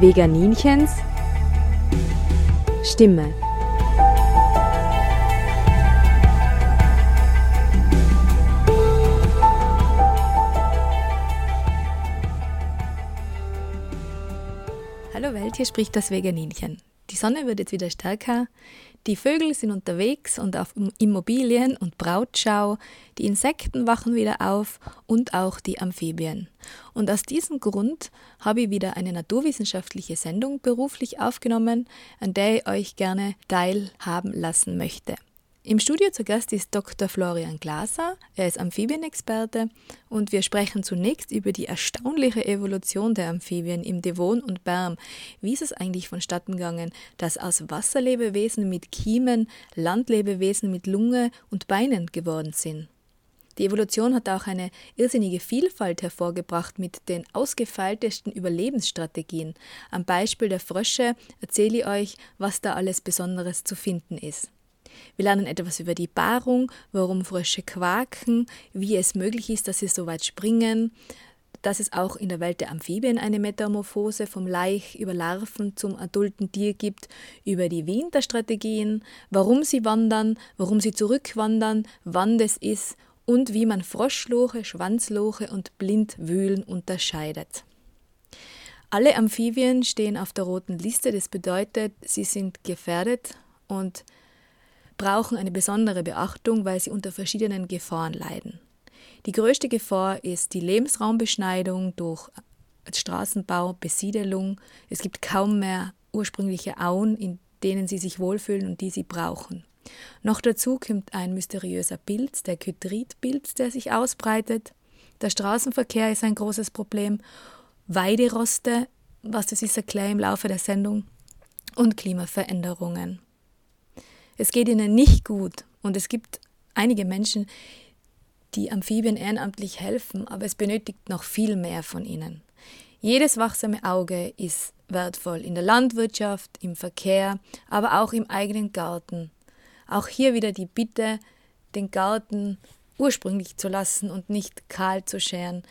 Veganinchens Stimme. Hallo Welt, hier spricht das Veganinchen. Sonne wird jetzt wieder stärker, die Vögel sind unterwegs und auf Immobilien und Brautschau, die Insekten wachen wieder auf und auch die Amphibien. Und aus diesem Grund habe ich wieder eine naturwissenschaftliche Sendung beruflich aufgenommen, an der ich euch gerne teilhaben lassen möchte. Im Studio zu Gast ist Dr. Florian Glaser. Er ist Amphibienexperte und wir sprechen zunächst über die erstaunliche Evolution der Amphibien im Devon und Berm. Wie ist es eigentlich vonstatten gegangen, dass aus Wasserlebewesen mit Kiemen Landlebewesen mit Lunge und Beinen geworden sind? Die Evolution hat auch eine irrsinnige Vielfalt hervorgebracht mit den ausgefeiltesten Überlebensstrategien. Am Beispiel der Frösche erzähle ich euch, was da alles Besonderes zu finden ist. Wir lernen etwas über die Paarung, warum Frösche quaken, wie es möglich ist, dass sie so weit springen, dass es auch in der Welt der Amphibien eine Metamorphose vom Laich über Larven zum adulten Tier gibt, über die Winterstrategien, warum sie wandern, warum sie zurückwandern, wann das ist und wie man Froschloche, Schwanzloche und Blindwühlen unterscheidet. Alle Amphibien stehen auf der roten Liste, das bedeutet, sie sind gefährdet und brauchen eine besondere Beachtung, weil sie unter verschiedenen Gefahren leiden. Die größte Gefahr ist die Lebensraumbeschneidung durch Straßenbau, Besiedelung. Es gibt kaum mehr ursprüngliche Auen, in denen sie sich wohlfühlen und die sie brauchen. Noch dazu kommt ein mysteriöser Pilz, der Kytridpilz, der sich ausbreitet. Der Straßenverkehr ist ein großes Problem. Weideroste, was das ist, erkläre im Laufe der Sendung. Und Klimaveränderungen. Es geht ihnen nicht gut und es gibt einige Menschen, die Amphibien ehrenamtlich helfen, aber es benötigt noch viel mehr von ihnen. Jedes wachsame Auge ist wertvoll in der Landwirtschaft, im Verkehr, aber auch im eigenen Garten. Auch hier wieder die Bitte, den Garten ursprünglich zu lassen und nicht kahl zu scheren,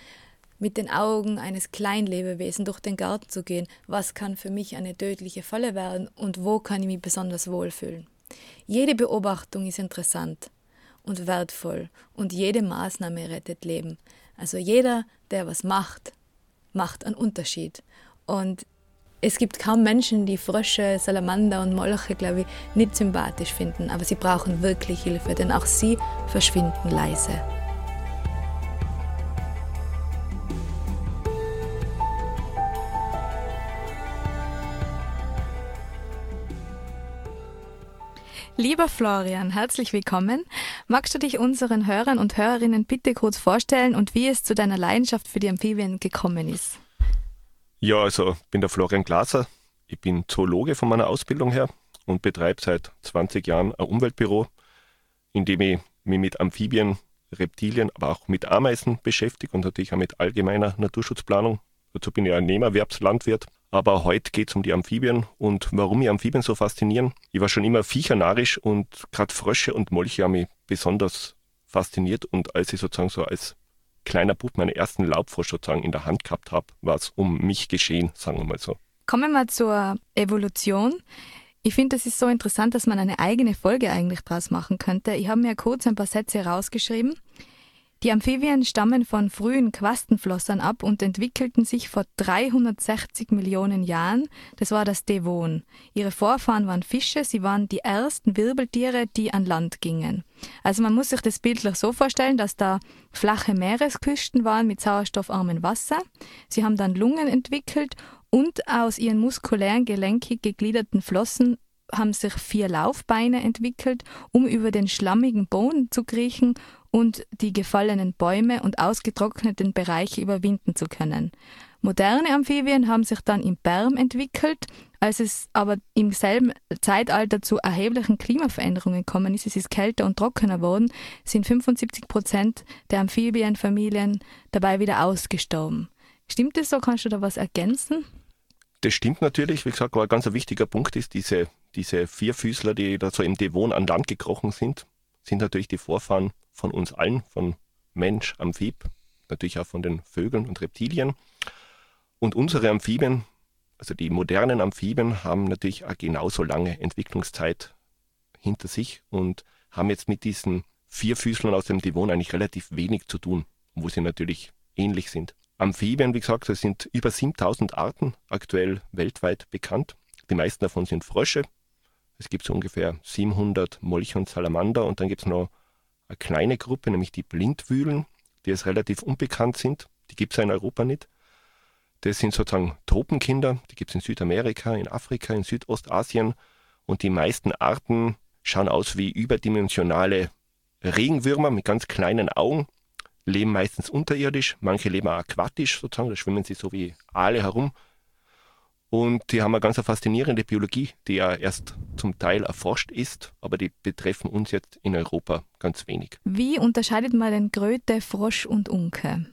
mit den Augen eines Kleinlebewesen durch den Garten zu gehen, was kann für mich eine tödliche Falle werden und wo kann ich mich besonders wohlfühlen. Jede Beobachtung ist interessant und wertvoll und jede Maßnahme rettet Leben. Also jeder, der was macht, macht einen Unterschied. Und es gibt kaum Menschen, die Frösche, Salamander und Molche, glaube ich, nicht sympathisch finden, aber sie brauchen wirklich Hilfe, denn auch sie verschwinden leise. Lieber Florian, herzlich willkommen. Magst du dich unseren Hörern und Hörerinnen bitte kurz vorstellen und wie es zu deiner Leidenschaft für die Amphibien gekommen ist? Ja, also ich bin der Florian Glaser. Ich bin Zoologe von meiner Ausbildung her und betreibe seit 20 Jahren ein Umweltbüro, in dem ich mich mit Amphibien, Reptilien, aber auch mit Ameisen beschäftige und natürlich auch mit allgemeiner Naturschutzplanung. Dazu bin ich ein Nebenerwerbslandwirt aber heute geht es um die Amphibien und warum mich Amphibien so faszinieren. Ich war schon immer viechernarisch und gerade Frösche und Molche haben mich besonders fasziniert. Und als ich sozusagen so als kleiner Bub meinen ersten Laubfrosch sozusagen in der Hand gehabt habe, war es um mich geschehen, sagen wir mal so. Kommen wir zur Evolution. Ich finde, das ist so interessant, dass man eine eigene Folge eigentlich draus machen könnte. Ich habe mir kurz ein paar Sätze rausgeschrieben. Die Amphibien stammen von frühen Quastenflossern ab und entwickelten sich vor 360 Millionen Jahren. Das war das Devon. Ihre Vorfahren waren Fische, sie waren die ersten Wirbeltiere, die an Land gingen. Also man muss sich das bildlich so vorstellen, dass da flache Meeresküsten waren mit sauerstoffarmem Wasser. Sie haben dann Lungen entwickelt und aus ihren muskulären, gelenkig gegliederten Flossen haben sich vier Laufbeine entwickelt, um über den schlammigen Boden zu kriechen und die gefallenen Bäume und ausgetrockneten Bereiche überwinden zu können. Moderne Amphibien haben sich dann im Berm entwickelt, als es aber im selben Zeitalter zu erheblichen Klimaveränderungen gekommen ist, es ist kälter und trockener geworden, sind 75 Prozent der Amphibienfamilien dabei wieder ausgestorben. Stimmt das so? Kannst du da was ergänzen? Das stimmt natürlich. Wie gesagt, ein ganz wichtiger Punkt ist, diese, diese Vierfüßler, die da so im Devon an Land gekrochen sind, sind natürlich die Vorfahren von uns allen, von Mensch, Amphib, natürlich auch von den Vögeln und Reptilien. Und unsere Amphibien Also die modernen Amphibien haben natürlich auch genauso lange Entwicklungszeit hinter sich und haben jetzt mit diesen Vierfüßlern aus dem Devon eigentlich relativ wenig zu tun, wo sie natürlich ähnlich sind. Amphibien, wie gesagt, es sind über 7000 Arten aktuell weltweit bekannt. Die meisten davon sind Frösche. Es gibt so ungefähr 700 Molche und Salamander und dann gibt es noch eine kleine Gruppe, nämlich die Blindwühlen, die jetzt relativ unbekannt sind. Die gibt es ja in Europa nicht. Das sind sozusagen Tropenkinder, die gibt es in Südamerika, in Afrika, in Südostasien und die meisten Arten schauen aus wie überdimensionale Regenwürmer mit ganz kleinen Augen, leben meistens unterirdisch, manche leben auch aquatisch sozusagen, da schwimmen sie so wie Aale herum. Und die haben eine ganz faszinierende Biologie, die ja erst zum Teil erforscht ist, aber die betreffen uns jetzt in Europa ganz wenig. Wie unterscheidet man denn Kröte, Frosch und Unke?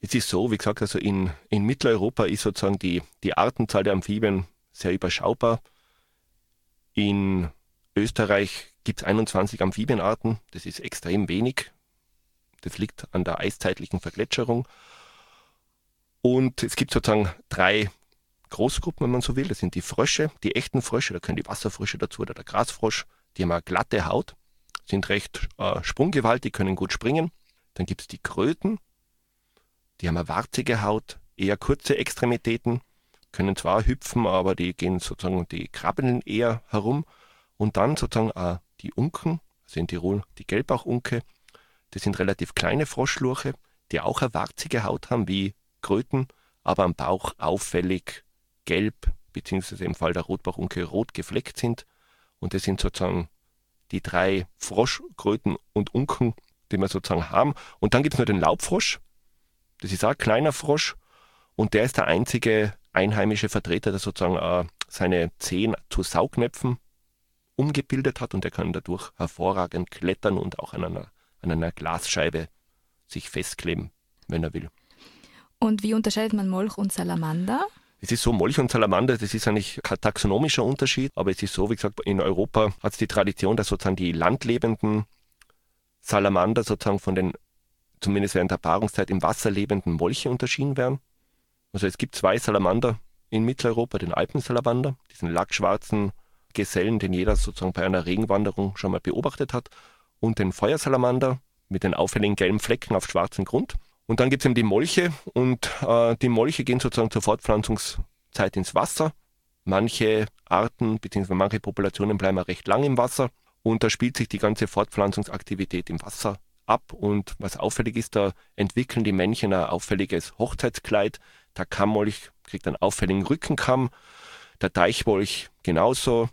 Es ist so, wie gesagt, also in, in Mitteleuropa ist sozusagen die, die Artenzahl der Amphibien sehr überschaubar. In Österreich gibt es 21 Amphibienarten, das ist extrem wenig. Das liegt an der eiszeitlichen Vergletscherung. Und es gibt sozusagen drei Großgruppen, wenn man so will. Das sind die Frösche, die echten Frösche, da können die Wasserfrösche dazu oder der Grasfrosch. Die haben eine glatte Haut, sind recht äh, sprunggewaltig, können gut springen. Dann gibt es die Kröten, die haben eine warzige Haut, eher kurze Extremitäten, können zwar hüpfen, aber die gehen sozusagen, die krabbeln eher herum. Und dann sozusagen auch die Unken, also in Tirol die Gelbauchunke, das sind relativ kleine Froschlurche, die auch eine warzige Haut haben wie Kröten, aber am Bauch auffällig gelb, beziehungsweise im Fall der Rotbauchunke rot gefleckt sind. Und das sind sozusagen die drei Froschkröten und Unken, die wir sozusagen haben. Und dann gibt es noch den Laubfrosch. Das ist auch ein kleiner Frosch. Und der ist der einzige einheimische Vertreter, der sozusagen äh, seine Zehen zu Saugnäpfen umgebildet hat und er kann dadurch hervorragend klettern und auch an einer, an einer Glasscheibe sich festkleben, wenn er will. Und wie unterscheidet man Molch und Salamander? Es ist so, Molch und Salamander, das ist eigentlich kein taxonomischer Unterschied, aber es ist so, wie gesagt, in Europa hat es die Tradition, dass sozusagen die landlebenden Salamander sozusagen von den, zumindest während der Paarungszeit, im Wasser lebenden Molche unterschieden werden. Also es gibt zwei Salamander in Mitteleuropa, den Alpensalamander, diesen lackschwarzen Gesellen, den jeder sozusagen bei einer Regenwanderung schon mal beobachtet hat, und den Feuersalamander mit den auffälligen gelben Flecken auf schwarzem Grund. Und dann gibt es eben die Molche und äh, die Molche gehen sozusagen zur Fortpflanzungszeit ins Wasser. Manche Arten bzw. manche Populationen bleiben recht lang im Wasser und da spielt sich die ganze Fortpflanzungsaktivität im Wasser ab. Und was auffällig ist, da entwickeln die Männchen ein auffälliges Hochzeitskleid. Der Kammmolch kriegt einen auffälligen Rückenkamm, der Deichmolch genauso.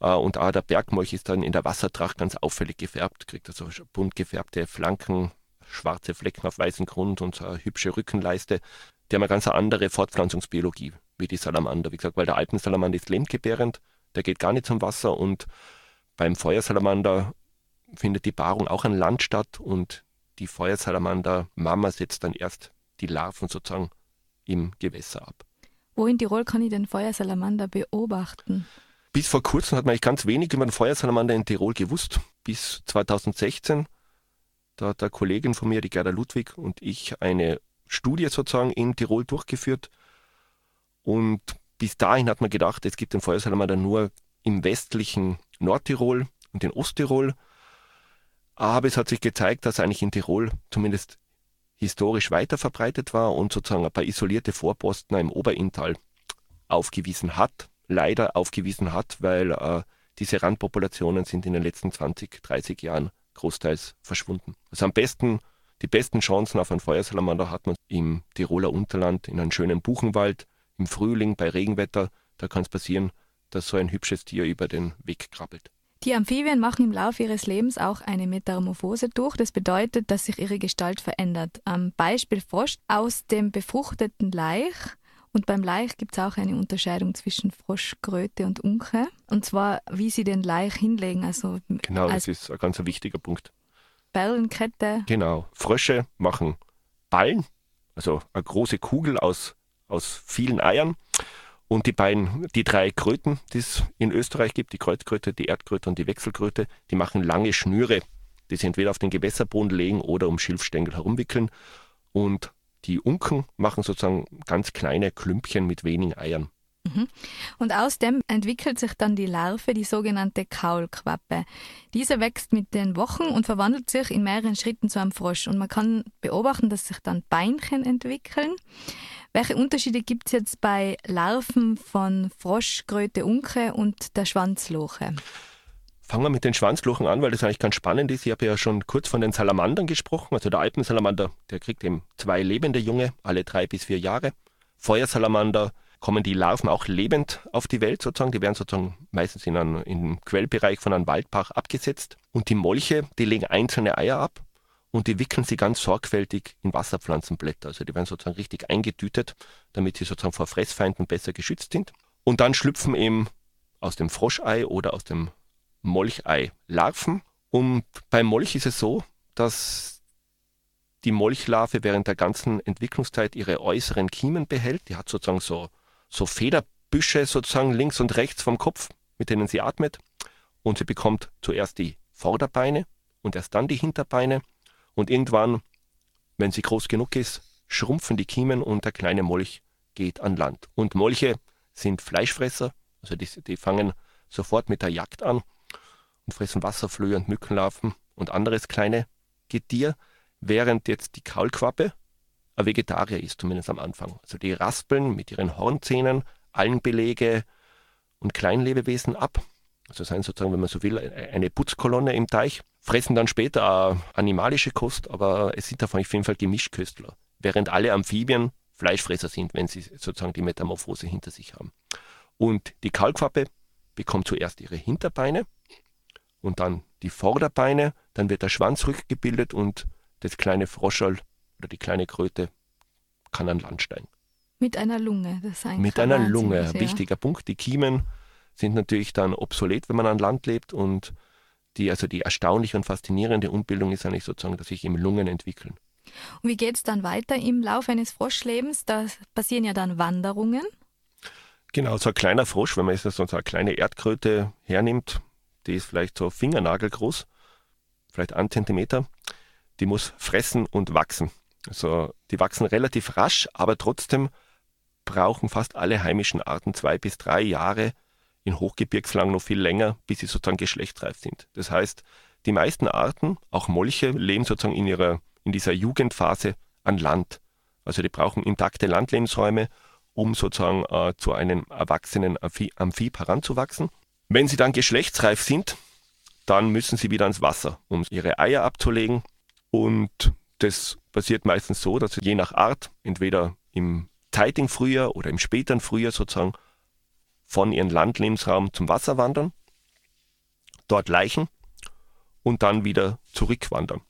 Äh, und auch der Bergmolch ist dann in der Wassertracht ganz auffällig gefärbt, kriegt also bunt gefärbte Flanken, schwarze Flecken auf weißem Grund und so eine hübsche Rückenleiste. Die haben eine ganz andere Fortpflanzungsbiologie wie die Salamander. Wie gesagt, weil der Alpensalamander ist lebendgebärend, der geht gar nicht zum Wasser und beim Feuersalamander findet die Paarung auch an Land statt und die Feuersalamander-Mama setzt dann erst die Larven sozusagen im Gewässer ab. Wo in Tirol kann ich den Feuersalamander beobachten? Bis vor kurzem hat man eigentlich ganz wenig über den Feuersalamander in Tirol gewusst. Bis 2016 da hat eine Kollegin von mir, die Gerda Ludwig und ich eine Studie sozusagen in Tirol durchgeführt. Und bis dahin hat man gedacht, es gibt den Feuersalamander nur im westlichen Nordtirol und in Osttirol. Aber es hat sich gezeigt, dass eigentlich in Tirol zumindest historisch weiter verbreitet war und sozusagen ein paar isolierte Vorposten im Oberinntal aufgewiesen hat, leider aufgewiesen hat, weil äh, diese Randpopulationen sind in den letzten 20, 30 Jahren großteils verschwunden. Also am besten, die besten Chancen auf einen Feuersalamander hat man im Tiroler Unterland, in einem schönen Buchenwald, im Frühling bei Regenwetter. Da kann es passieren, dass so ein hübsches Tier über den Weg krabbelt. Die Amphibien machen im Laufe ihres Lebens auch eine Metamorphose durch. Das bedeutet, dass sich ihre Gestalt verändert. Am Beispiel Frosch aus dem befruchteten Laich und beim Laich gibt es auch eine Unterscheidung zwischen Froschkröte und Unke. Und zwar, wie sie den Laich hinlegen. Also genau, das ist ein ganz wichtiger Punkt. Ballenkette. Genau. Frösche machen Ballen, also eine große Kugel aus, aus vielen Eiern. Und die beiden, die drei Kröten, die es in Österreich gibt, die Kreuzkröte, die Erdkröte und die Wechselkröte, die machen lange Schnüre, die sie entweder auf den Gewässerboden legen oder um Schilfstängel herumwickeln. Und die Unken machen sozusagen ganz kleine Klümpchen mit wenigen Eiern. Mhm. Und aus dem entwickelt sich dann die Larve, die sogenannte Kaulquappe. Diese wächst mit den Wochen und verwandelt sich in mehreren Schritten zu einem Frosch. Und man kann beobachten, dass sich dann Beinchen entwickeln. Welche Unterschiede gibt es jetzt bei Larven von Frosch, Kröte, Unke und der Schwanzloche? Fangen wir mit den Schwanzlochen an, weil das eigentlich ganz spannend ist. Ich habe ja schon kurz von den Salamandern gesprochen. Also der Alpensalamander, der kriegt eben zwei lebende Junge, alle drei bis vier Jahre. Feuersalamander kommen die Larven auch lebend auf die Welt sozusagen. Die werden sozusagen meistens in einem, im Quellbereich von einem Waldbach abgesetzt. Und die Molche, die legen einzelne Eier ab und die wickeln sie ganz sorgfältig in Wasserpflanzenblätter. Also die werden sozusagen richtig eingetütet, damit sie sozusagen vor Fressfeinden besser geschützt sind. Und dann schlüpfen eben aus dem Froschei oder aus dem Molchei Larven. Und beim Molch ist es so, dass die Molchlarve während der ganzen Entwicklungszeit ihre äußeren Kiemen behält. Die hat sozusagen so, so Federbüsche sozusagen links und rechts vom Kopf, mit denen sie atmet. Und sie bekommt zuerst die Vorderbeine und erst dann die Hinterbeine. Und irgendwann, wenn sie groß genug ist, schrumpfen die Kiemen und der kleine Molch geht an Land. Und Molche sind Fleischfresser, also die, die fangen sofort mit der Jagd an und fressen Wasserflöhe und Mückenlarven und anderes kleine Getier während jetzt die Kaulquappe ein Vegetarier ist, zumindest am Anfang. Also die raspeln mit ihren Hornzähnen Algenbelege und Kleinlebewesen ab. Also seien sozusagen, wenn man so will, eine Putzkolonne im Teich, fressen dann später animalische Kost, aber es sind davon auf jeden Fall Gemischköstler. Während alle Amphibien Fleischfresser sind, wenn sie sozusagen die Metamorphose hinter sich haben. Und die Kaulquappe bekommt zuerst ihre Hinterbeine und dann die Vorderbeine, dann wird der Schwanz rückgebildet und das kleine Froscherl oder die kleine Kröte kann an Land steigen. Mit einer Lunge, das ist Mit einer Lunge, ein wichtiger Punkt. Die Kiemen sind natürlich dann obsolet, wenn man an Land lebt und die, also die erstaunliche und faszinierende Umbildung ist eigentlich sozusagen, dass sich eben Lungen entwickeln. Und wie geht es dann weiter im Laufe eines Froschlebens? Da passieren ja dann Wanderungen. Genau, so ein kleiner Frosch, wenn man jetzt so eine kleine Erdkröte hernimmt, die ist vielleicht so fingernagelgroß, vielleicht einen Zentimeter, die muss fressen und wachsen. Also die wachsen relativ rasch, aber trotzdem brauchen fast alle heimischen Arten zwei bis drei Jahre, in Hochgebirgslagen noch viel länger, bis sie sozusagen geschlechtsreif sind. Das heißt, die meisten Arten, auch Molche, leben sozusagen in, ihrer, in dieser Jugendphase an Land. Also die brauchen intakte Landlebensräume, um sozusagen äh, zu einem erwachsenen Amphib heranzuwachsen. Wenn sie dann geschlechtsreif sind, dann müssen sie wieder ans Wasser, um ihre Eier abzulegen und das passiert meistens so, dass sie je nach Art, entweder im zeitigen Frühjahr oder im späteren Frühjahr sozusagen von ihrem Landlebensraum zum Wasser wandern, dort leichen und dann wieder zurückwandern.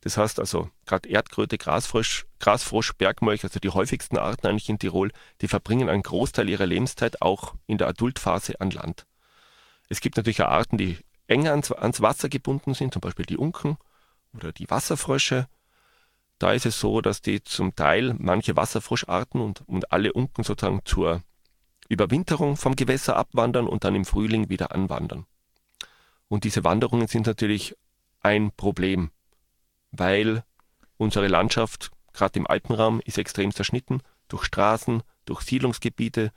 Das heißt also, gerade Erdkröte, Grasfrosch, Grasfrosch, Bergmolch, also die häufigsten Arten eigentlich in Tirol, die verbringen einen Großteil ihrer Lebenszeit auch in der Adultphase an Land. Es gibt natürlich auch Arten, die enger ans, ans Wasser gebunden sind, zum Beispiel die Unken oder die Wasserfrösche. Da ist es so, dass die zum Teil manche Wasserfroscharten und, und alle Unken sozusagen zur Überwinterung vom Gewässer abwandern und dann im Frühling wieder anwandern. Und diese Wanderungen sind natürlich ein Problem, weil unsere Landschaft, gerade im Alpenraum, ist extrem zerschnitten durch Straßen, durch Siedlungsgebiete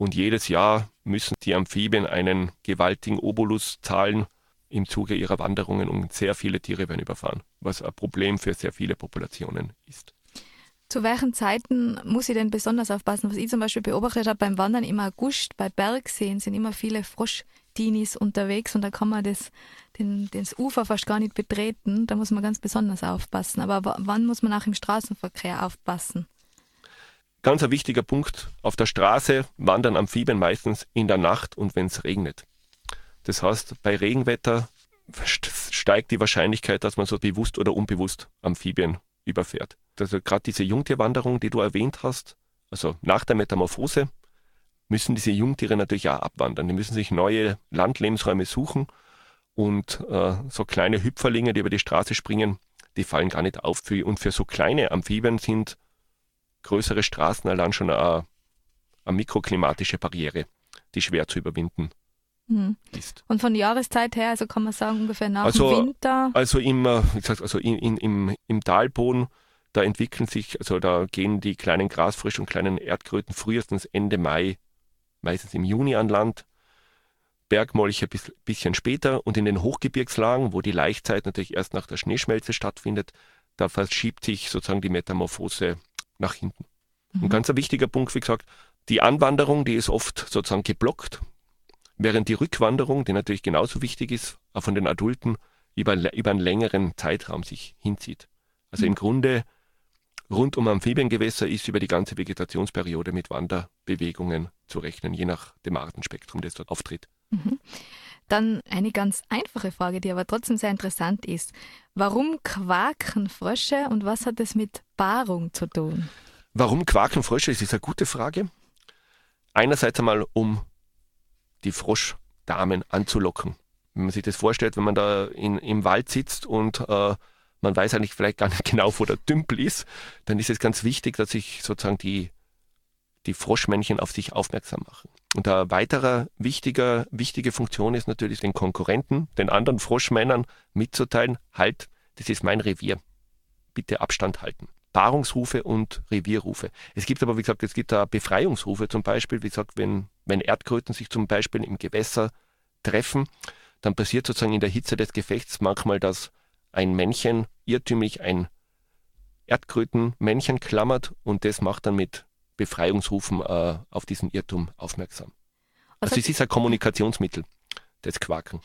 und jedes Jahr müssen die Amphibien einen gewaltigen Obolus zahlen, im Zuge ihrer Wanderungen und sehr viele Tiere werden überfahren, was ein Problem für sehr viele Populationen ist. Zu welchen Zeiten muss ich denn besonders aufpassen? Was ich zum Beispiel beobachtet habe beim Wandern im August, bei Bergseen sind immer viele Froschdinis unterwegs und da kann man das, den, das Ufer fast gar nicht betreten. Da muss man ganz besonders aufpassen. Aber wann muss man auch im Straßenverkehr aufpassen? Ganz ein wichtiger Punkt. Auf der Straße wandern Amphibien meistens in der Nacht und wenn es regnet. Das heißt, bei Regenwetter steigt die Wahrscheinlichkeit, dass man so bewusst oder unbewusst Amphibien überfährt. Also gerade diese Jungtierwanderung, die du erwähnt hast, also nach der Metamorphose, müssen diese Jungtiere natürlich auch abwandern. Die müssen sich neue Landlebensräume suchen und äh, so kleine Hüpferlinge, die über die Straße springen, die fallen gar nicht auf. Und für so kleine Amphibien sind größere Straßen allein schon eine, eine mikroklimatische Barriere, die schwer zu überwinden mhm. ist. Und von Jahreszeit her, also kann man sagen, ungefähr nach also, dem Winter? Also, im, äh, wie gesagt, also in, in, im, im Talboden, da entwickeln sich, also da gehen die kleinen Grasfrisch und kleinen Erdkröten frühestens Ende Mai meistens im Juni an Land, Bergmolche ein bisschen später und in den Hochgebirgslagen, wo die Laichzeit natürlich erst nach der Schneeschmelze stattfindet, da verschiebt sich sozusagen die Metamorphose nach hinten. Mhm. Ein ganz wichtiger Punkt, wie gesagt, die Anwanderung, die ist oft sozusagen geblockt, während die Rückwanderung, die natürlich genauso wichtig ist, auch von den Adulten über, über einen längeren Zeitraum sich hinzieht. Also mhm. im Grunde rund um Amphibiengewässer ist über die ganze Vegetationsperiode mit Wanderbewegungen zu rechnen, je nach dem Artenspektrum, das dort auftritt. Mhm. Dann eine ganz einfache Frage, die aber trotzdem sehr interessant ist. Warum quaken Frösche und was hat es mit Paarung zu tun? Warum quaken Frösche? Das ist eine gute Frage. Einerseits einmal, um die Froschdamen anzulocken. Wenn man sich das vorstellt, wenn man da in, im Wald sitzt und äh, man weiß eigentlich vielleicht gar nicht genau, wo der Dümpel ist, dann ist es ganz wichtig, dass sich sozusagen die, die Froschmännchen auf sich aufmerksam machen. Und eine weitere wichtige, wichtige Funktion ist natürlich den Konkurrenten, den anderen Froschmännern mitzuteilen, halt, das ist mein Revier. Bitte Abstand halten. Paarungsrufe und Revierrufe. Es gibt aber, wie gesagt, es gibt da Befreiungsrufe zum Beispiel, wie gesagt, wenn, wenn Erdkröten sich zum Beispiel im Gewässer treffen, dann passiert sozusagen in der Hitze des Gefechts manchmal, dass ein Männchen irrtümlich ein Erdkrötenmännchen klammert und das macht dann mit Befreiungsrufen äh, auf diesen Irrtum aufmerksam. Also, also es ist ein Kommunikationsmittel, das Quaken.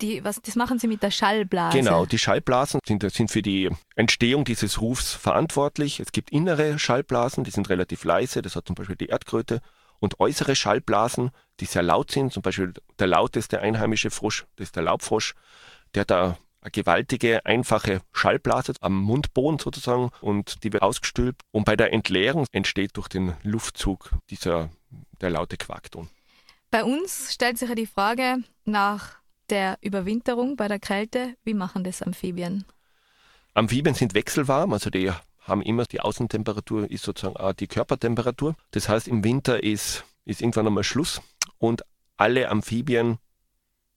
Die, was, das machen Sie mit der Schallblase? Genau, die Schallblasen sind, sind für die Entstehung dieses Rufs verantwortlich. Es gibt innere Schallblasen, die sind relativ leise, das hat zum Beispiel die Erdkröte. Und äußere Schallblasen, die sehr laut sind, zum Beispiel der lauteste einheimische Frosch, das ist der Laubfrosch, der da eine gewaltige, einfache Schallblase am Mundboden sozusagen und die wird ausgestülpt und bei der Entleerung entsteht durch den Luftzug dieser, der laute Quackton. Bei uns stellt sich ja die Frage nach der Überwinterung bei der Kälte. Wie machen das Amphibien? Amphibien sind wechselwarm, also die haben immer die Außentemperatur ist sozusagen auch die Körpertemperatur. Das heißt, im Winter ist, ist irgendwann einmal Schluss und alle Amphibien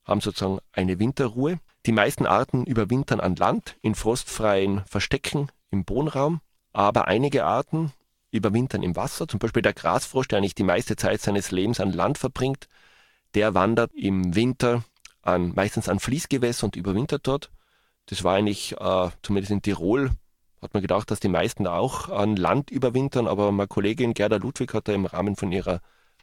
haben sozusagen eine Winterruhe. Die meisten Arten überwintern an Land in frostfreien Verstecken im Bodenraum, aber einige Arten überwintern im Wasser. Zum Beispiel der Grasfrosch, der eigentlich die meiste Zeit seines Lebens an Land verbringt, der wandert im Winter an, meistens an Fließgewässer und überwintert dort. Das war eigentlich, äh, zumindest in Tirol, hat man gedacht, dass die meisten auch an Land überwintern, aber meine Kollegin Gerda Ludwig hat da im Rahmen von ihrer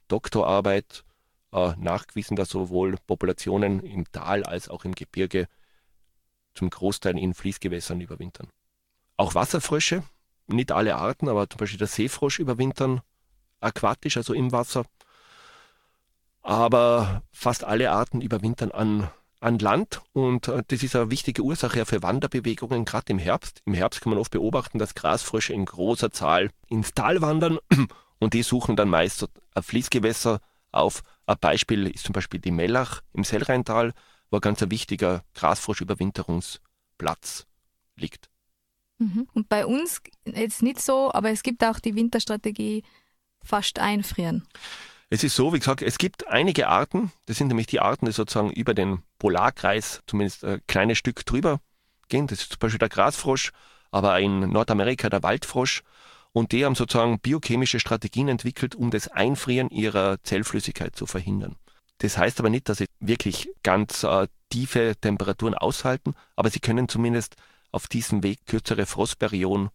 Doktorarbeit nachgewiesen, dass sowohl Populationen im Tal als auch im Gebirge zum Großteil in Fließgewässern überwintern. Auch Wasserfrösche, nicht alle Arten, aber zum Beispiel der Seefrosch überwintern aquatisch, also im Wasser. Aber fast alle Arten überwintern an, an Land und äh, das ist eine wichtige Ursache für Wanderbewegungen, gerade im Herbst. Im Herbst kann man oft beobachten, dass Grasfrösche in großer Zahl ins Tal wandern und die suchen dann meist ein Fließgewässer auf. Ein Beispiel ist zum Beispiel die Mellach im Sellrheintal, wo ein ganz wichtiger Grasfroschüberwinterungsplatz liegt. Mhm. Und bei uns jetzt nicht so, aber es gibt auch die Winterstrategie fast einfrieren. Es ist so, wie gesagt, es gibt einige Arten, das sind nämlich die Arten, die sozusagen über den Polarkreis zumindest ein kleines Stück drüber gehen. Das ist zum Beispiel der Grasfrosch, aber in Nordamerika der Waldfrosch. Und die haben sozusagen biochemische Strategien entwickelt, um das Einfrieren ihrer Zellflüssigkeit zu verhindern. Das heißt aber nicht, dass sie wirklich ganz äh, tiefe Temperaturen aushalten, aber sie können zumindest auf diesem Weg kürzere Frostperioden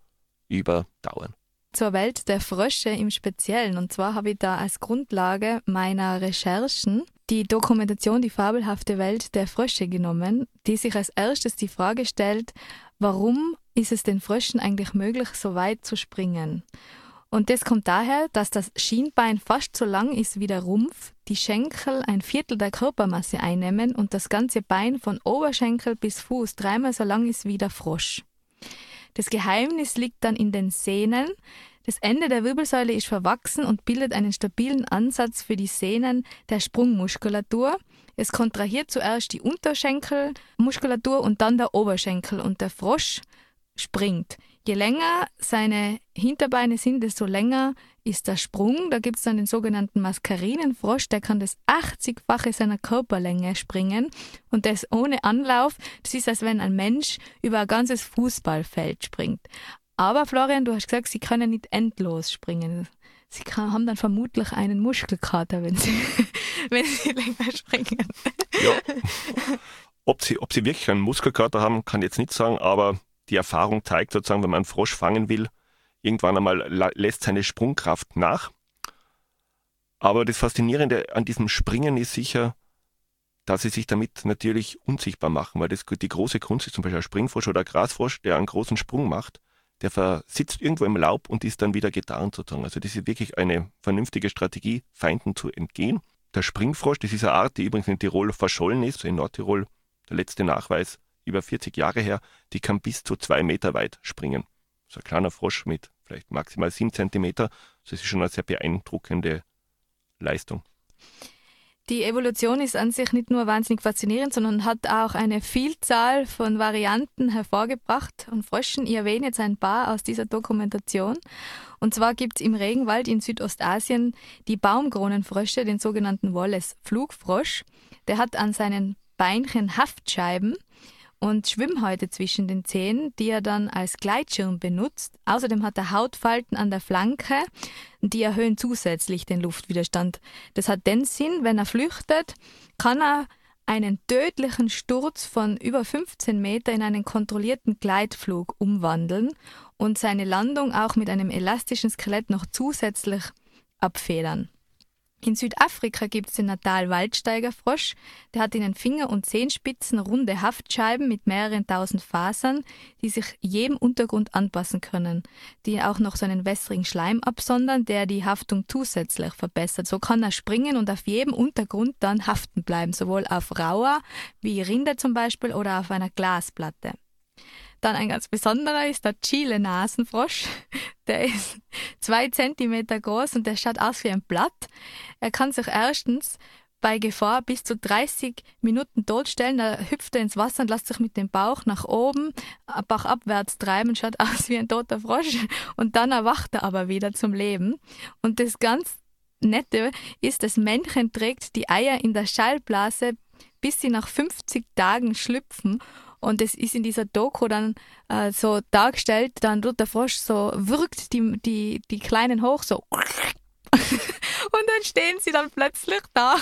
überdauern. Zur Welt der Frösche im Speziellen. Und zwar habe ich da als Grundlage meiner Recherchen die Dokumentation Die fabelhafte Welt der Frösche genommen, die sich als erstes die Frage stellt, warum ist es den Fröschen eigentlich möglich, so weit zu springen? Und das kommt daher, dass das Schienbein fast so lang ist wie der Rumpf, die Schenkel ein Viertel der Körpermasse einnehmen und das ganze Bein von Oberschenkel bis Fuß dreimal so lang ist wie der Frosch. Das Geheimnis liegt dann in den Sehnen. Das Ende der Wirbelsäule ist verwachsen und bildet einen stabilen Ansatz für die Sehnen der Sprungmuskulatur. Es kontrahiert zuerst die Unterschenkelmuskulatur und dann der Oberschenkel und der Frosch springt. Je länger seine Hinterbeine sind, desto länger ist der Sprung. Da gibt es dann den sogenannten Maskarinenfrosch, der kann das 80-fache seiner Körperlänge springen und das ohne Anlauf. Das ist, als wenn ein Mensch über ein ganzes Fußballfeld springt. Aber Florian, du hast gesagt, sie können nicht endlos springen. Sie kann, haben dann vermutlich einen Muskelkater, wenn sie, wenn sie länger springen. Ja. Ob sie, ob sie wirklich einen Muskelkater haben, kann ich jetzt nicht sagen, aber die Erfahrung zeigt sozusagen, wenn man einen Frosch fangen will, irgendwann einmal lässt seine Sprungkraft nach. Aber das Faszinierende an diesem Springen ist sicher, dass sie sich damit natürlich unsichtbar machen, weil das die große Kunst ist, zum Beispiel ein Springfrosch oder ein Grasfrosch, der einen großen Sprung macht, der versitzt irgendwo im Laub und ist dann wieder getarnt sozusagen. Also das ist wirklich eine vernünftige Strategie, Feinden zu entgehen. Der Springfrosch, das ist eine Art, die übrigens in Tirol verschollen ist, in Nordtirol der letzte Nachweis über 40 Jahre her, die kann bis zu zwei Meter weit springen. So ein kleiner Frosch mit vielleicht maximal sieben Zentimeter. Das ist schon eine sehr beeindruckende Leistung. Die Evolution ist an sich nicht nur wahnsinnig faszinierend, sondern hat auch eine Vielzahl von Varianten hervorgebracht und Fröschen. Ich erwähne jetzt ein paar aus dieser Dokumentation. Und zwar gibt es im Regenwald in Südostasien die Baumkronenfrösche, den sogenannten Wallace Flugfrosch. Der hat an seinen Beinchen Haftscheiben und Schwimmhäute zwischen den Zähnen, die er dann als Gleitschirm benutzt. Außerdem hat er Hautfalten an der Flanke, die erhöhen zusätzlich den Luftwiderstand. Das hat den Sinn, wenn er flüchtet, kann er einen tödlichen Sturz von über 15 Meter in einen kontrollierten Gleitflug umwandeln und seine Landung auch mit einem elastischen Skelett noch zusätzlich abfedern. In Südafrika gibt es den Natal-Waldsteigerfrosch. Der hat in den Finger- und Zehenspitzen runde Haftscheiben mit mehreren tausend Fasern, die sich jedem Untergrund anpassen können, die auch noch so einen wässrigen Schleim absondern, der die Haftung zusätzlich verbessert. So kann er springen und auf jedem Untergrund dann haften bleiben, sowohl auf rauer wie Rinde zum Beispiel oder auf einer Glasplatte. Dann ein ganz besonderer ist der Chile-Nasenfrosch. Der ist zwei Zentimeter groß und der schaut aus wie ein Blatt. Er kann sich erstens bei Gefahr bis zu 30 Minuten totstellen. Da hüpft er ins Wasser und lässt sich mit dem Bauch nach oben, bachabwärts treiben, schaut aus wie ein toter Frosch. Und dann erwacht er aber wieder zum Leben. Und das ganz Nette ist, das Männchen trägt die Eier in der Schallblase, bis sie nach 50 Tagen schlüpfen und es ist in dieser Doku dann äh, so dargestellt, dann tut der Frosch so, wirkt die, die, die Kleinen hoch, so. und dann stehen sie dann plötzlich da.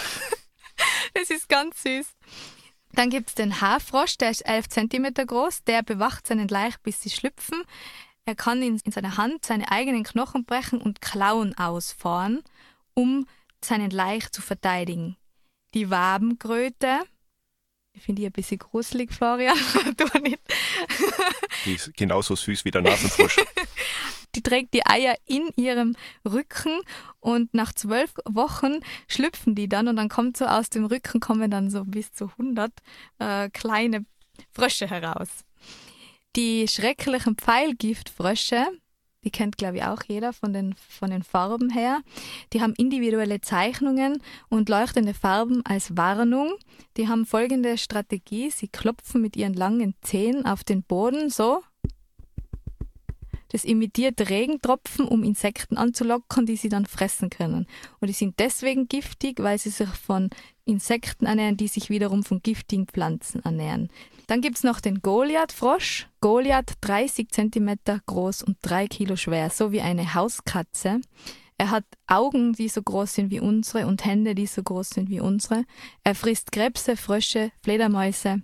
das ist ganz süß. Dann gibt es den Haarfrosch, der ist 11 cm groß, der bewacht seinen Laich, bis sie schlüpfen. Er kann in, in seiner Hand seine eigenen Knochen brechen und Klauen ausfahren, um seinen Laich zu verteidigen. Die Wabenkröte, finde die ein bisschen gruselig, Florian. du nicht. die ist genauso süß wie der Nasenfrosch. die trägt die Eier in ihrem Rücken und nach zwölf Wochen schlüpfen die dann und dann kommt so aus dem Rücken kommen dann so bis zu 100 äh, kleine Frösche heraus. Die schrecklichen Pfeilgiftfrösche, die kennt, glaube ich, auch jeder von den, von den Farben her. Die haben individuelle Zeichnungen und leuchtende Farben als Warnung. Die haben folgende Strategie. Sie klopfen mit ihren langen Zehen auf den Boden, so. Das imitiert Regentropfen, um Insekten anzulocken, die sie dann fressen können. Und die sind deswegen giftig, weil sie sich von Insekten ernähren, die sich wiederum von giftigen Pflanzen ernähren. Dann gibt es noch den Goliath-Frosch. Goliath 30 cm groß und 3 Kilo schwer, so wie eine Hauskatze. Er hat Augen, die so groß sind wie unsere und Hände, die so groß sind wie unsere. Er frisst Krebse, Frösche, Fledermäuse.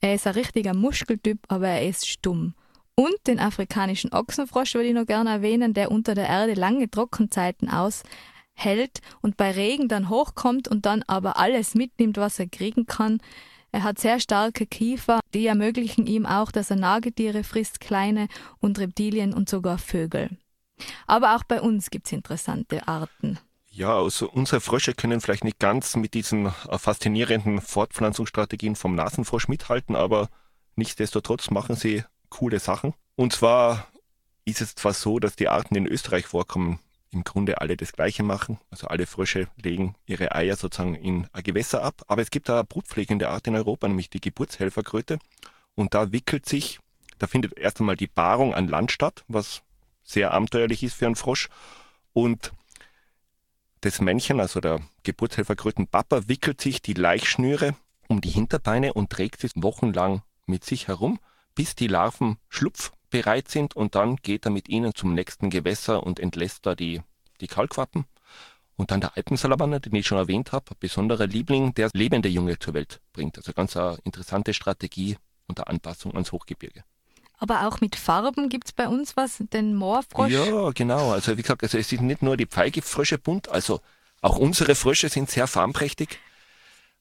Er ist ein richtiger Muscheltyp, aber er ist stumm. Und den afrikanischen Ochsenfrosch würde ich noch gerne erwähnen, der unter der Erde lange Trockenzeiten aushält und bei Regen dann hochkommt und dann aber alles mitnimmt, was er kriegen kann. Er hat sehr starke Kiefer, die ermöglichen ihm auch, dass er Nagetiere frisst, kleine und Reptilien und sogar Vögel. Aber auch bei uns gibt es interessante Arten. Ja, also unsere Frösche können vielleicht nicht ganz mit diesen äh, faszinierenden Fortpflanzungsstrategien vom Nasenfrosch mithalten, aber nichtsdestotrotz machen sie coole Sachen. Und zwar ist es zwar so, dass die Arten, in Österreich vorkommen, im Grunde alle das Gleiche machen. Also alle Frösche legen ihre Eier sozusagen in ein Gewässer ab. Aber es gibt eine brutpflegende Art in Europa, nämlich die Geburtshelferkröte. Und da wickelt sich, da findet erst einmal die Paarung an Land statt, was sehr abenteuerlich ist für einen Frosch. Und das Männchen, also der Geburtshelferkrötenpapa, wickelt sich die Laichschnüre um die Hinterbeine und trägt sie wochenlang mit sich herum, bis die Larven schlupfbereit sind und dann geht er mit ihnen zum nächsten Gewässer und entlässt da die die Kaulquappen. Und dann der Alpensalamander, den ich schon erwähnt habe, ein besonderer Liebling, der lebende Junge zur Welt bringt. Also ganz eine interessante Strategie unter Anpassung ans Hochgebirge. Aber auch mit Farben gibt es bei uns was, den Moorfrosch. Ja, genau. Also wie gesagt, also es sind nicht nur die Pfeilgiftfrösche bunt, also auch unsere Frösche sind sehr farbenprächtig.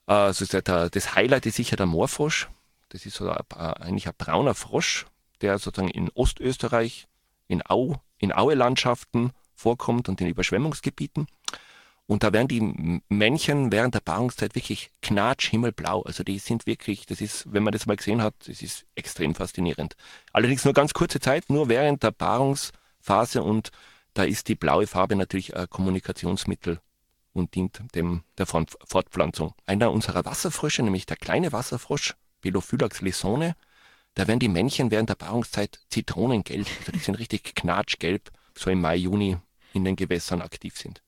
Also das Highlight ist sicher der Moorfrosch. Das ist so ein, eigentlich ein brauner Frosch, der sozusagen in Ostösterreich, in, Au, in Aue-Landschaften vorkommt und in Überschwemmungsgebieten. Und da werden die Männchen während der Paarungszeit wirklich knatschhimmelblau. Also die sind wirklich, das ist, wenn man das mal gesehen hat, das ist extrem faszinierend. Allerdings nur ganz kurze Zeit, nur während der Paarungsphase und da ist die blaue Farbe natürlich ein Kommunikationsmittel und dient dem der Fortpflanzung. Einer unserer Wasserfrösche, nämlich der kleine Wasserfrosch, Belophylax lesone, da werden die Männchen während der Paarungszeit zitronengelb, also die sind richtig knatschgelb, so im Mai, Juni in den Gewässern aktiv sind.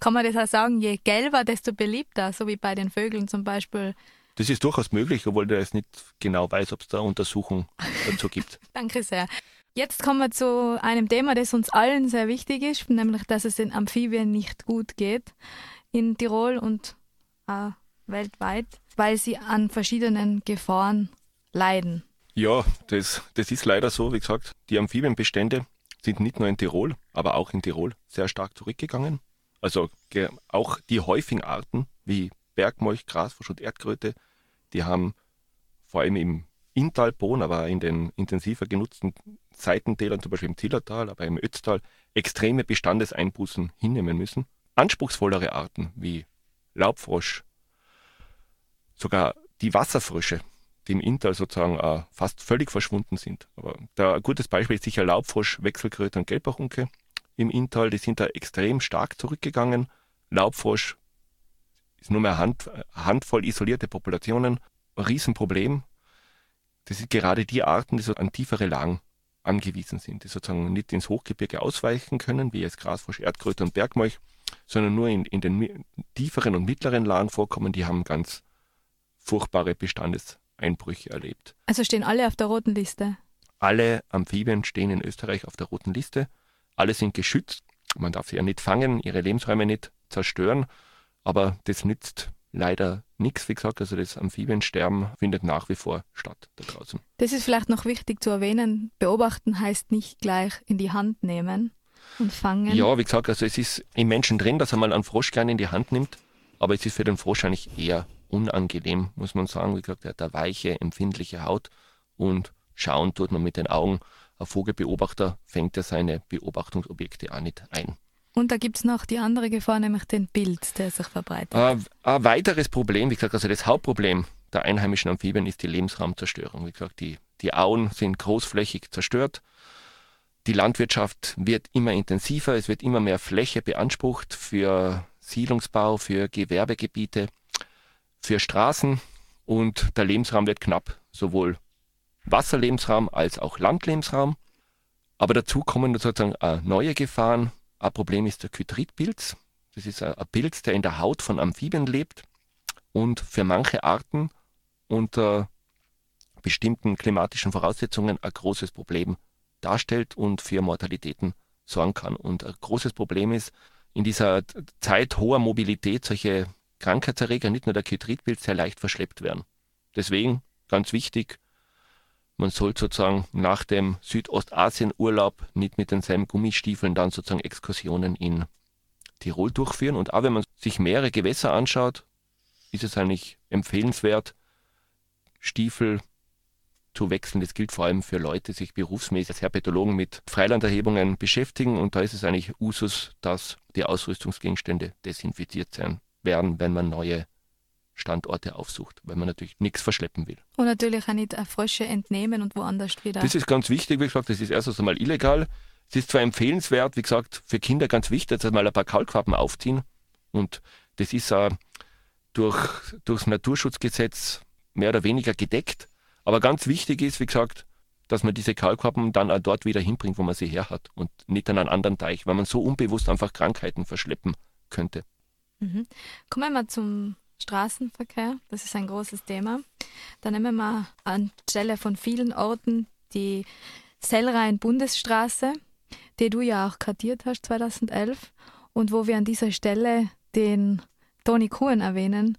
Kann man das auch sagen, je gelber, desto beliebter, so wie bei den Vögeln zum Beispiel? Das ist durchaus möglich, obwohl der es nicht genau weiß, ob es da Untersuchungen dazu gibt. Danke sehr. Jetzt kommen wir zu einem Thema, das uns allen sehr wichtig ist, nämlich, dass es den Amphibien nicht gut geht in Tirol und äh, weltweit, weil sie an verschiedenen Gefahren leiden. Ja, das, das ist leider so. Wie gesagt, die Amphibienbestände sind nicht nur in Tirol, aber auch in Tirol sehr stark zurückgegangen. Also auch die häufigen Arten wie Bergmolch, Grasfrosch und Erdkröte, die haben vor allem im Inntalboden, aber in den intensiver genutzten Seitentälern, zum Beispiel im Zillertal, aber im Ötztal, extreme Bestandeseinbußen hinnehmen müssen. Anspruchsvollere Arten wie Laubfrosch, sogar die Wasserfrösche, die im Inntal sozusagen äh, fast völlig verschwunden sind. Aber da ein gutes Beispiel ist sicher Laubfrosch, Wechselkröte und Gelbbachunke im Inntal, die sind da extrem stark zurückgegangen. Laubfrosch ist nur mehr Hand, Handvoll isolierte Populationen. Ein Riesenproblem. Das sind gerade die Arten, die so an tiefere Lagen angewiesen sind, die sozusagen nicht ins Hochgebirge ausweichen können, wie jetzt Grasfrosch, Erdkröte und Bergmolch, sondern nur in, in den tieferen und mittleren Lagen vorkommen. Die haben ganz furchtbare Bestandeseinbrüche erlebt. Also stehen alle auf der roten Liste? Alle Amphibien stehen in Österreich auf der roten Liste. Alle sind geschützt. Man darf sie ja nicht fangen, ihre Lebensräume nicht zerstören. Aber das nützt leider nichts. Wie gesagt, also das Amphibiensterben findet nach wie vor statt da draußen. Das ist vielleicht noch wichtig zu erwähnen. Beobachten heißt nicht gleich in die Hand nehmen und fangen. Ja, wie gesagt, also es ist im Menschen drin, dass er mal einen Frosch gerne in die Hand nimmt. Aber es ist für den Frosch eigentlich eher unangenehm, muss man sagen. Wie gesagt, er hat eine weiche, empfindliche Haut und schauen tut man mit den Augen ein Vogelbeobachter fängt ja seine Beobachtungsobjekte auch nicht ein. Und da gibt es noch die andere Gefahr, nämlich den Pilz, der sich verbreitet. Äh, ein weiteres Problem, wie gesagt, also das Hauptproblem der einheimischen Amphibien ist die Lebensraumzerstörung. Wie gesagt, die, die Auen sind großflächig zerstört. Die Landwirtschaft wird immer intensiver, es wird immer mehr Fläche beansprucht für Siedlungsbau, für Gewerbegebiete, für Straßen und der Lebensraum wird knapp, sowohl Wasserlebensraum als auch Landlebensraum. Aber dazu kommen sozusagen äh, neue Gefahren. Ein Problem ist der Kytritpilz. Das ist ein Pilz, der in der Haut von Amphibien lebt und für manche Arten unter bestimmten klimatischen Voraussetzungen ein großes Problem darstellt und für Mortalitäten sorgen kann. Und ein großes Problem ist, in dieser Zeit hoher Mobilität solche Krankheitserreger, nicht nur der Kytritpilz, sehr leicht verschleppt werden. Deswegen ganz wichtig, man soll sozusagen nach dem Südostasien-Urlaub nicht mit denselben Gummistiefeln dann sozusagen Exkursionen in Tirol durchführen. Und auch wenn man sich mehrere Gewässer anschaut, ist es eigentlich empfehlenswert, Stiefel zu wechseln. Das gilt vor allem für Leute, die sich berufsmäßig als Herpetologen mit Freilanderhebungen beschäftigen. Und da ist es eigentlich Usus, dass die Ausrüstungsgegenstände desinfiziert sein werden, wenn man neue Standorte aufsucht, weil man natürlich nichts verschleppen will. Und natürlich auch nicht Frösche entnehmen und woanders wieder. Das ist ganz wichtig, wie gesagt, das ist erstens einmal illegal. Es ist zwar empfehlenswert, wie gesagt, für Kinder ganz wichtig, dass mal ein paar Kaulquappen aufziehen. Und das ist uh, durch, durchs Naturschutzgesetz mehr oder weniger gedeckt. Aber ganz wichtig ist, wie gesagt, dass man diese Kaulquappen dann auch dort wieder hinbringt, wo man sie her hat und nicht an einen anderen Teich, weil man so unbewusst einfach Krankheiten verschleppen könnte. Mhm. Kommen wir mal zum Straßenverkehr, das ist ein großes Thema. Da nehmen wir anstelle von vielen Orten die Sellrhein Bundesstraße, die du ja auch kartiert hast 2011. und wo wir an dieser Stelle den Toni Kuhn erwähnen,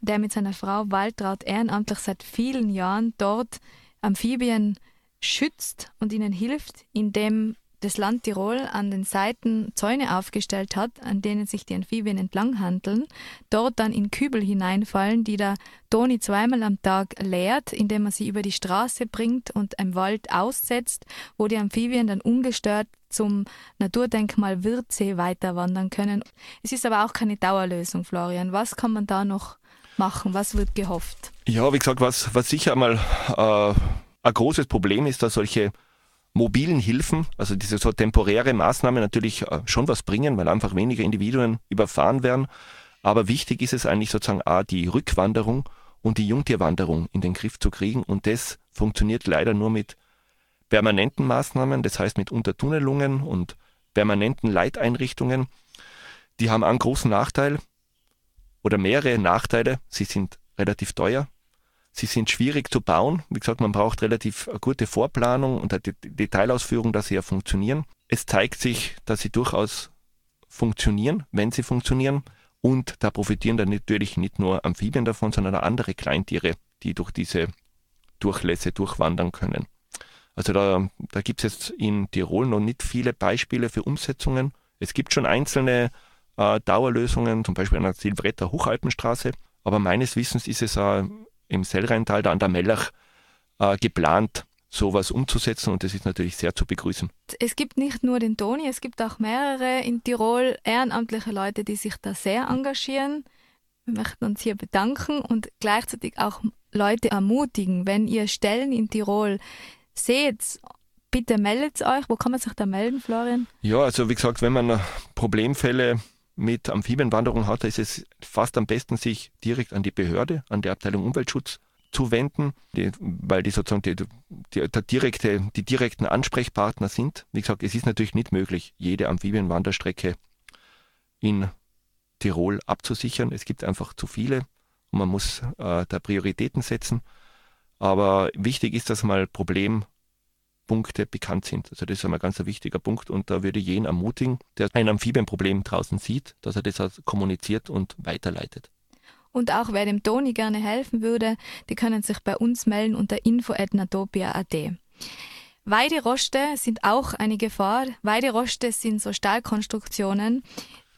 der mit seiner Frau Waltraud ehrenamtlich seit vielen Jahren dort Amphibien schützt und ihnen hilft, indem das Land Tirol an den Seiten Zäune aufgestellt hat, an denen sich die Amphibien entlang handeln, dort dann in Kübel hineinfallen, die der Toni zweimal am Tag leert, indem er sie über die Straße bringt und im Wald aussetzt, wo die Amphibien dann ungestört zum Naturdenkmal Wirtsee weiterwandern können. Es ist aber auch keine Dauerlösung, Florian. Was kann man da noch machen? Was wird gehofft? Ja, wie gesagt, was, was sicher einmal äh, ein großes Problem ist, dass solche mobilen Hilfen, also diese so temporäre Maßnahmen natürlich äh, schon was bringen, weil einfach weniger Individuen überfahren werden. Aber wichtig ist es eigentlich sozusagen auch die Rückwanderung und die Jungtierwanderung in den Griff zu kriegen. Und das funktioniert leider nur mit permanenten Maßnahmen, das heißt mit Untertunnelungen und permanenten Leiteinrichtungen. Die haben einen großen Nachteil oder mehrere Nachteile. Sie sind relativ teuer. Sie sind schwierig zu bauen. Wie gesagt, man braucht relativ gute Vorplanung und eine Detailausführung, dass sie ja funktionieren. Es zeigt sich, dass sie durchaus funktionieren, wenn sie funktionieren. Und da profitieren dann natürlich nicht nur Amphibien davon, sondern auch andere Kleintiere, die durch diese Durchlässe durchwandern können. Also da, da gibt es jetzt in Tirol noch nicht viele Beispiele für Umsetzungen. Es gibt schon einzelne äh, Dauerlösungen, zum Beispiel an der Silvretter Hochalpenstraße, aber meines Wissens ist es äh, im Sellrheintal, da an der Mellach, äh, geplant, sowas umzusetzen und das ist natürlich sehr zu begrüßen. Es gibt nicht nur den Toni, es gibt auch mehrere in Tirol ehrenamtliche Leute, die sich da sehr engagieren. Wir möchten uns hier bedanken und gleichzeitig auch Leute ermutigen, wenn ihr Stellen in Tirol seht, bitte meldet euch. Wo kann man sich da melden, Florian? Ja, also wie gesagt, wenn man Problemfälle mit Amphibienwanderung hat, ist es fast am besten, sich direkt an die Behörde, an die Abteilung Umweltschutz zu wenden, die, weil die sozusagen die, die, direkte, die direkten Ansprechpartner sind. Wie gesagt, es ist natürlich nicht möglich, jede Amphibienwanderstrecke in Tirol abzusichern. Es gibt einfach zu viele und man muss äh, da Prioritäten setzen. Aber wichtig ist, dass mal Problem Punkte bekannt sind. Also das ist einmal ganz ein wichtiger Punkt und da würde ich jeden ermutigen, der ein Amphibienproblem draußen sieht, dass er das kommuniziert und weiterleitet. Und auch wer dem Toni gerne helfen würde, die können sich bei uns melden unter info.natopia.at. Weideroste sind auch eine Gefahr. Weideroste sind so Stahlkonstruktionen,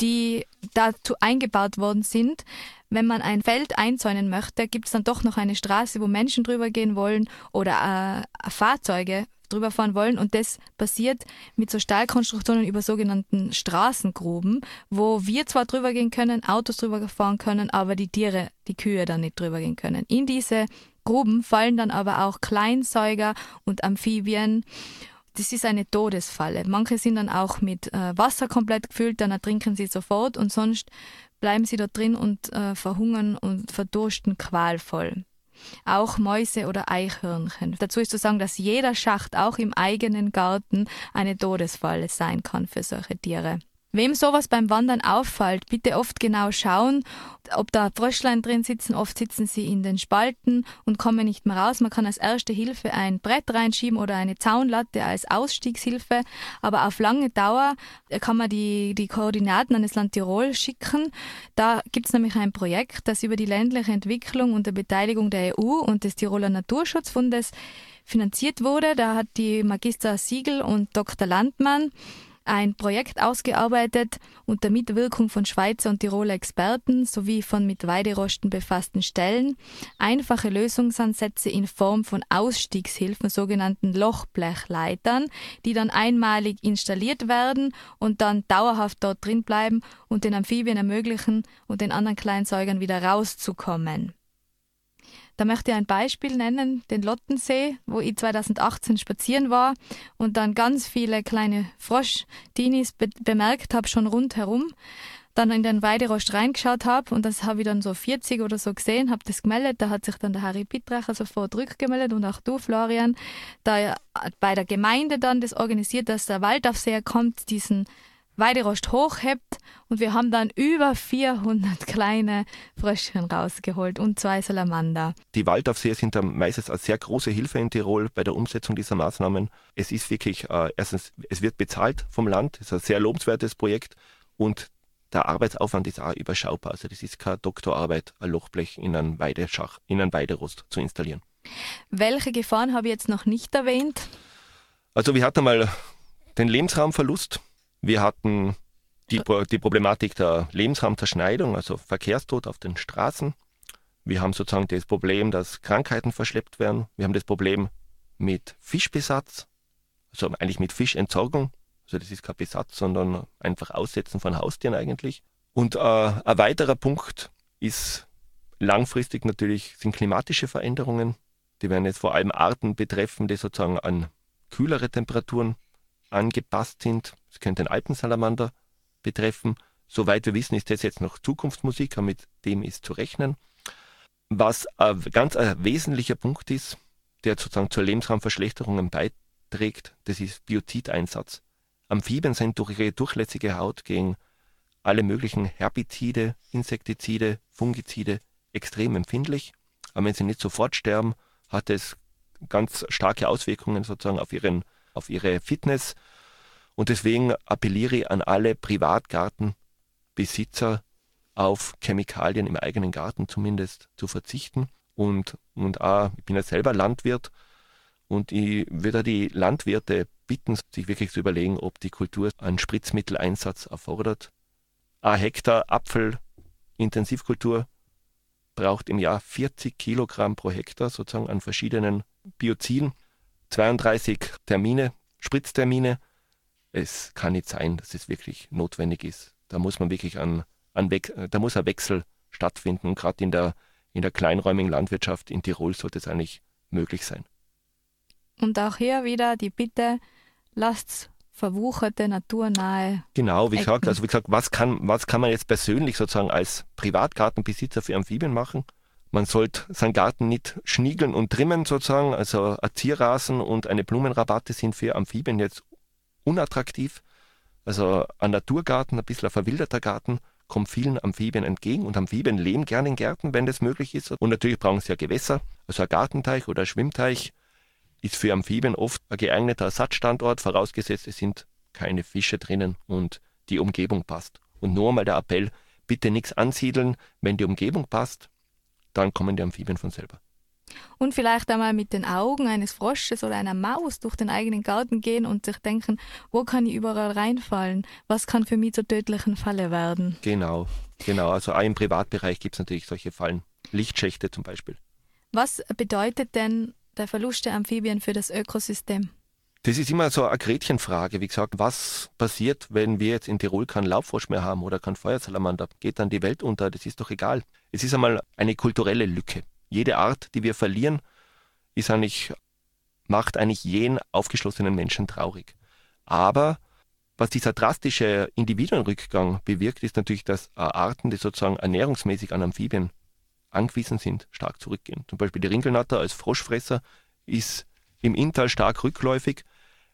die dazu eingebaut worden sind. Wenn man ein Feld einzäunen möchte, gibt es dann doch noch eine Straße, wo Menschen drüber gehen wollen oder äh, Fahrzeuge drüber fahren wollen. Und das passiert mit so Stahlkonstruktionen über sogenannten Straßengruben, wo wir zwar drüber gehen können, Autos drüber fahren können, aber die Tiere, die Kühe dann nicht drüber gehen können. In diese Gruben fallen dann aber auch Kleinsäuger und Amphibien. Das ist eine Todesfalle. Manche sind dann auch mit äh, Wasser komplett gefüllt, dann ertrinken sie sofort und sonst bleiben sie dort drin und äh, verhungern und verdursten qualvoll auch Mäuse oder Eichhörnchen. Dazu ist zu sagen, dass jeder Schacht auch im eigenen Garten eine Todesfalle sein kann für solche Tiere. Wem sowas beim Wandern auffällt, bitte oft genau schauen, ob da Fröschlein drin sitzen. Oft sitzen sie in den Spalten und kommen nicht mehr raus. Man kann als erste Hilfe ein Brett reinschieben oder eine Zaunlatte als Ausstiegshilfe. Aber auf lange Dauer kann man die, die Koordinaten an das Land Tirol schicken. Da gibt es nämlich ein Projekt, das über die ländliche Entwicklung unter Beteiligung der EU und des Tiroler Naturschutzfundes finanziert wurde. Da hat die Magister Siegel und Dr. Landmann ein Projekt ausgearbeitet unter Mitwirkung von Schweizer und Tiroler Experten sowie von mit Weiderosten befassten Stellen, einfache Lösungsansätze in Form von Ausstiegshilfen, sogenannten Lochblechleitern, die dann einmalig installiert werden und dann dauerhaft dort drin bleiben und den Amphibien ermöglichen und den anderen Kleinsäugern wieder rauszukommen. Da möchte ich ein Beispiel nennen, den Lottensee, wo ich 2018 spazieren war und dann ganz viele kleine Frosch-Dinis be bemerkt habe, schon rundherum. Dann in den Weiderost reingeschaut habe und das habe ich dann so 40 oder so gesehen, habe das gemeldet. Da hat sich dann der Harry Pittracher sofort rückgemeldet und auch du, Florian. Da bei der Gemeinde dann das organisiert, dass der Waldaufseher kommt, diesen Weiderost hochhebt und wir haben dann über 400 kleine Fröschchen rausgeholt und zwei Salamander. Die Waldaufseher sind dann meistens eine sehr große Hilfe in Tirol bei der Umsetzung dieser Maßnahmen. Es ist wirklich, äh, erstens, es wird bezahlt vom Land, es ist ein sehr lobenswertes Projekt und der Arbeitsaufwand ist auch überschaubar. Also das ist keine Doktorarbeit, ein Lochblech in einen Weideschach, in einen Weiderost zu installieren. Welche Gefahren habe ich jetzt noch nicht erwähnt? Also wir hatten mal den Lebensraumverlust. Wir hatten die, die Problematik der Lebensraumzerschneidung, also Verkehrstod auf den Straßen. Wir haben sozusagen das Problem, dass Krankheiten verschleppt werden. Wir haben das Problem mit Fischbesatz, also eigentlich mit Fischentsorgung. Also das ist kein Besatz, sondern einfach Aussetzen von Haustieren eigentlich. Und äh, ein weiterer Punkt ist langfristig natürlich sind klimatische Veränderungen. Die werden jetzt vor allem Arten betreffen, die sozusagen an kühlere Temperaturen angepasst sind. Es könnte den Alpensalamander betreffen. Soweit wir wissen, ist das jetzt noch Zukunftsmusik, aber mit dem ist zu rechnen. Was ein ganz ein wesentlicher Punkt ist, der sozusagen zur Lebensraumverschlechterungen beiträgt, das ist Biozideinsatz. Amphibien sind durch ihre durchlässige Haut gegen alle möglichen Herbizide, Insektizide, Fungizide extrem empfindlich. Aber wenn sie nicht sofort sterben, hat es ganz starke Auswirkungen sozusagen auf, ihren, auf ihre Fitness. Und deswegen appelliere ich an alle Privatgartenbesitzer, auf Chemikalien im eigenen Garten zumindest zu verzichten. Und, und auch, ich bin ja selber Landwirt und ich würde die Landwirte bitten, sich wirklich zu überlegen, ob die Kultur einen Spritzmitteleinsatz erfordert. Ein Hektar Apfel-Intensivkultur braucht im Jahr 40 Kilogramm pro Hektar sozusagen an verschiedenen Bioziden, 32 Termine, Spritztermine. Es kann nicht sein, dass es wirklich notwendig ist. Da muss man wirklich an, an da muss ein Wechsel stattfinden. Und gerade in der, in der kleinräumigen Landwirtschaft in Tirol sollte es eigentlich möglich sein. Und auch hier wieder die Bitte, lasst verwucherte, naturnahe. Genau, wie gesagt, also wie gesagt, was kann, was kann man jetzt persönlich sozusagen als Privatgartenbesitzer für Amphibien machen? Man sollte seinen Garten nicht schniegeln und trimmen sozusagen. Also ein Zierrasen und eine Blumenrabatte sind für Amphibien jetzt unattraktiv. Also ein Naturgarten, ein bisschen ein verwilderter Garten, kommt vielen Amphibien entgegen und Amphibien leben gerne in Gärten, wenn das möglich ist. Und natürlich brauchen sie ja Gewässer, also ein Gartenteich oder ein Schwimmteich ist für Amphibien oft ein geeigneter Ersatzstandort, vorausgesetzt es sind keine Fische drinnen und die Umgebung passt. Und nur einmal der Appell, bitte nichts ansiedeln, wenn die Umgebung passt, dann kommen die Amphibien von selber. Und vielleicht einmal mit den Augen eines Frosches oder einer Maus durch den eigenen Garten gehen und sich denken, wo kann ich überall reinfallen? Was kann für mich zur tödlichen Falle werden? Genau, genau. Also auch im Privatbereich gibt es natürlich solche Fallen. Lichtschächte zum Beispiel. Was bedeutet denn der Verlust der Amphibien für das Ökosystem? Das ist immer so eine Gretchenfrage. Wie gesagt, was passiert, wenn wir jetzt in Tirol keinen Laubfrosch mehr haben oder keinen Feuersalamander? Geht dann die Welt unter? Das ist doch egal. Es ist einmal eine kulturelle Lücke. Jede Art, die wir verlieren, ist eigentlich, macht eigentlich jeden aufgeschlossenen Menschen traurig. Aber was dieser drastische Individuenrückgang bewirkt, ist natürlich, dass Arten, die sozusagen ernährungsmäßig an Amphibien angewiesen sind, stark zurückgehen. Zum Beispiel die Ringelnatter als Froschfresser ist im Inntal stark rückläufig,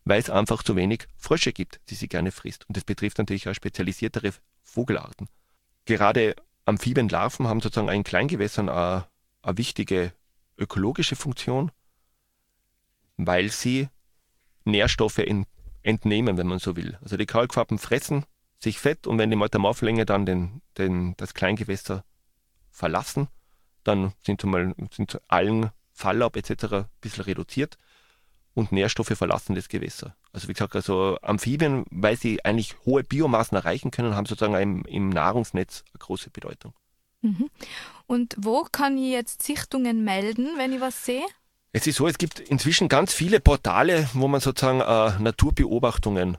weil es einfach zu wenig Frösche gibt, die sie gerne frisst. Und das betrifft natürlich auch spezialisiertere Vogelarten. Gerade Amphibienlarven haben sozusagen in Kleingewässern eine, eine wichtige ökologische Funktion, weil sie Nährstoffe entnehmen, wenn man so will. Also die Kalkfarben fressen sich fett und wenn die Metamorphlänge dann den, den, das Kleingewässer verlassen, dann sind, mal, sind Algen, Falllaub etc. ein bisschen reduziert und Nährstoffe verlassen das Gewässer. Also wie gesagt, also Amphibien, weil sie eigentlich hohe Biomassen erreichen können, haben sozusagen im, im Nahrungsnetz eine große Bedeutung. Mhm. Und wo kann ich jetzt Sichtungen melden, wenn ich was sehe? Es ist so, es gibt inzwischen ganz viele Portale, wo man sozusagen äh, Naturbeobachtungen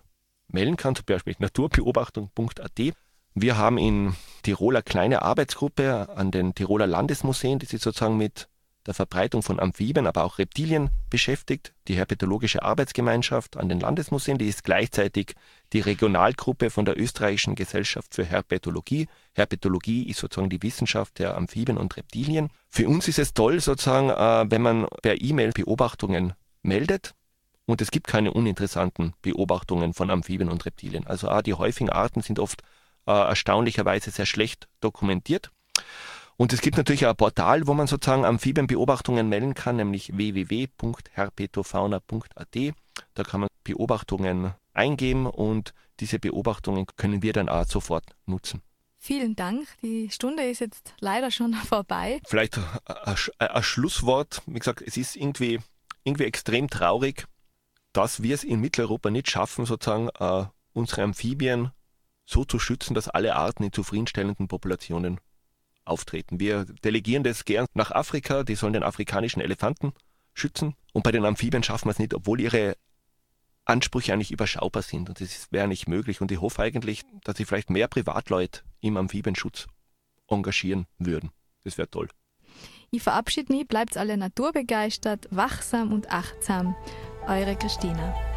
melden kann, zum Beispiel naturbeobachtung.at. Wir haben in Tirol eine kleine Arbeitsgruppe an den Tiroler Landesmuseen, die sich sozusagen mit der Verbreitung von Amphibien, aber auch Reptilien beschäftigt. Die Herpetologische Arbeitsgemeinschaft an den Landesmuseen, die ist gleichzeitig die Regionalgruppe von der Österreichischen Gesellschaft für Herpetologie. Herpetologie ist sozusagen die Wissenschaft der Amphibien und Reptilien. Für uns ist es toll, sozusagen, äh, wenn man per E-Mail Beobachtungen meldet. Und es gibt keine uninteressanten Beobachtungen von Amphibien und Reptilien. Also die häufigen Arten sind oft äh, erstaunlicherweise sehr schlecht dokumentiert. Und es gibt natürlich auch ein Portal, wo man sozusagen Amphibienbeobachtungen melden kann, nämlich www.herpetofauna.at. Da kann man Beobachtungen eingeben und diese Beobachtungen können wir dann auch sofort nutzen. Vielen Dank. Die Stunde ist jetzt leider schon vorbei. Vielleicht ein Schlusswort. Wie gesagt, es ist irgendwie, irgendwie extrem traurig, dass wir es in Mitteleuropa nicht schaffen, sozusagen uh, unsere Amphibien so zu schützen, dass alle Arten in zufriedenstellenden Populationen auftreten. Wir delegieren das gern nach Afrika, die sollen den afrikanischen Elefanten schützen. Und bei den Amphibien schaffen wir es nicht, obwohl ihre Ansprüche eigentlich überschaubar sind. Und das wäre nicht möglich. Und ich hoffe eigentlich, dass sich vielleicht mehr Privatleute im Amphibienschutz engagieren würden. Das wäre toll. Ich verabschiede mich, bleibt alle naturbegeistert, wachsam und achtsam. Eure Christina.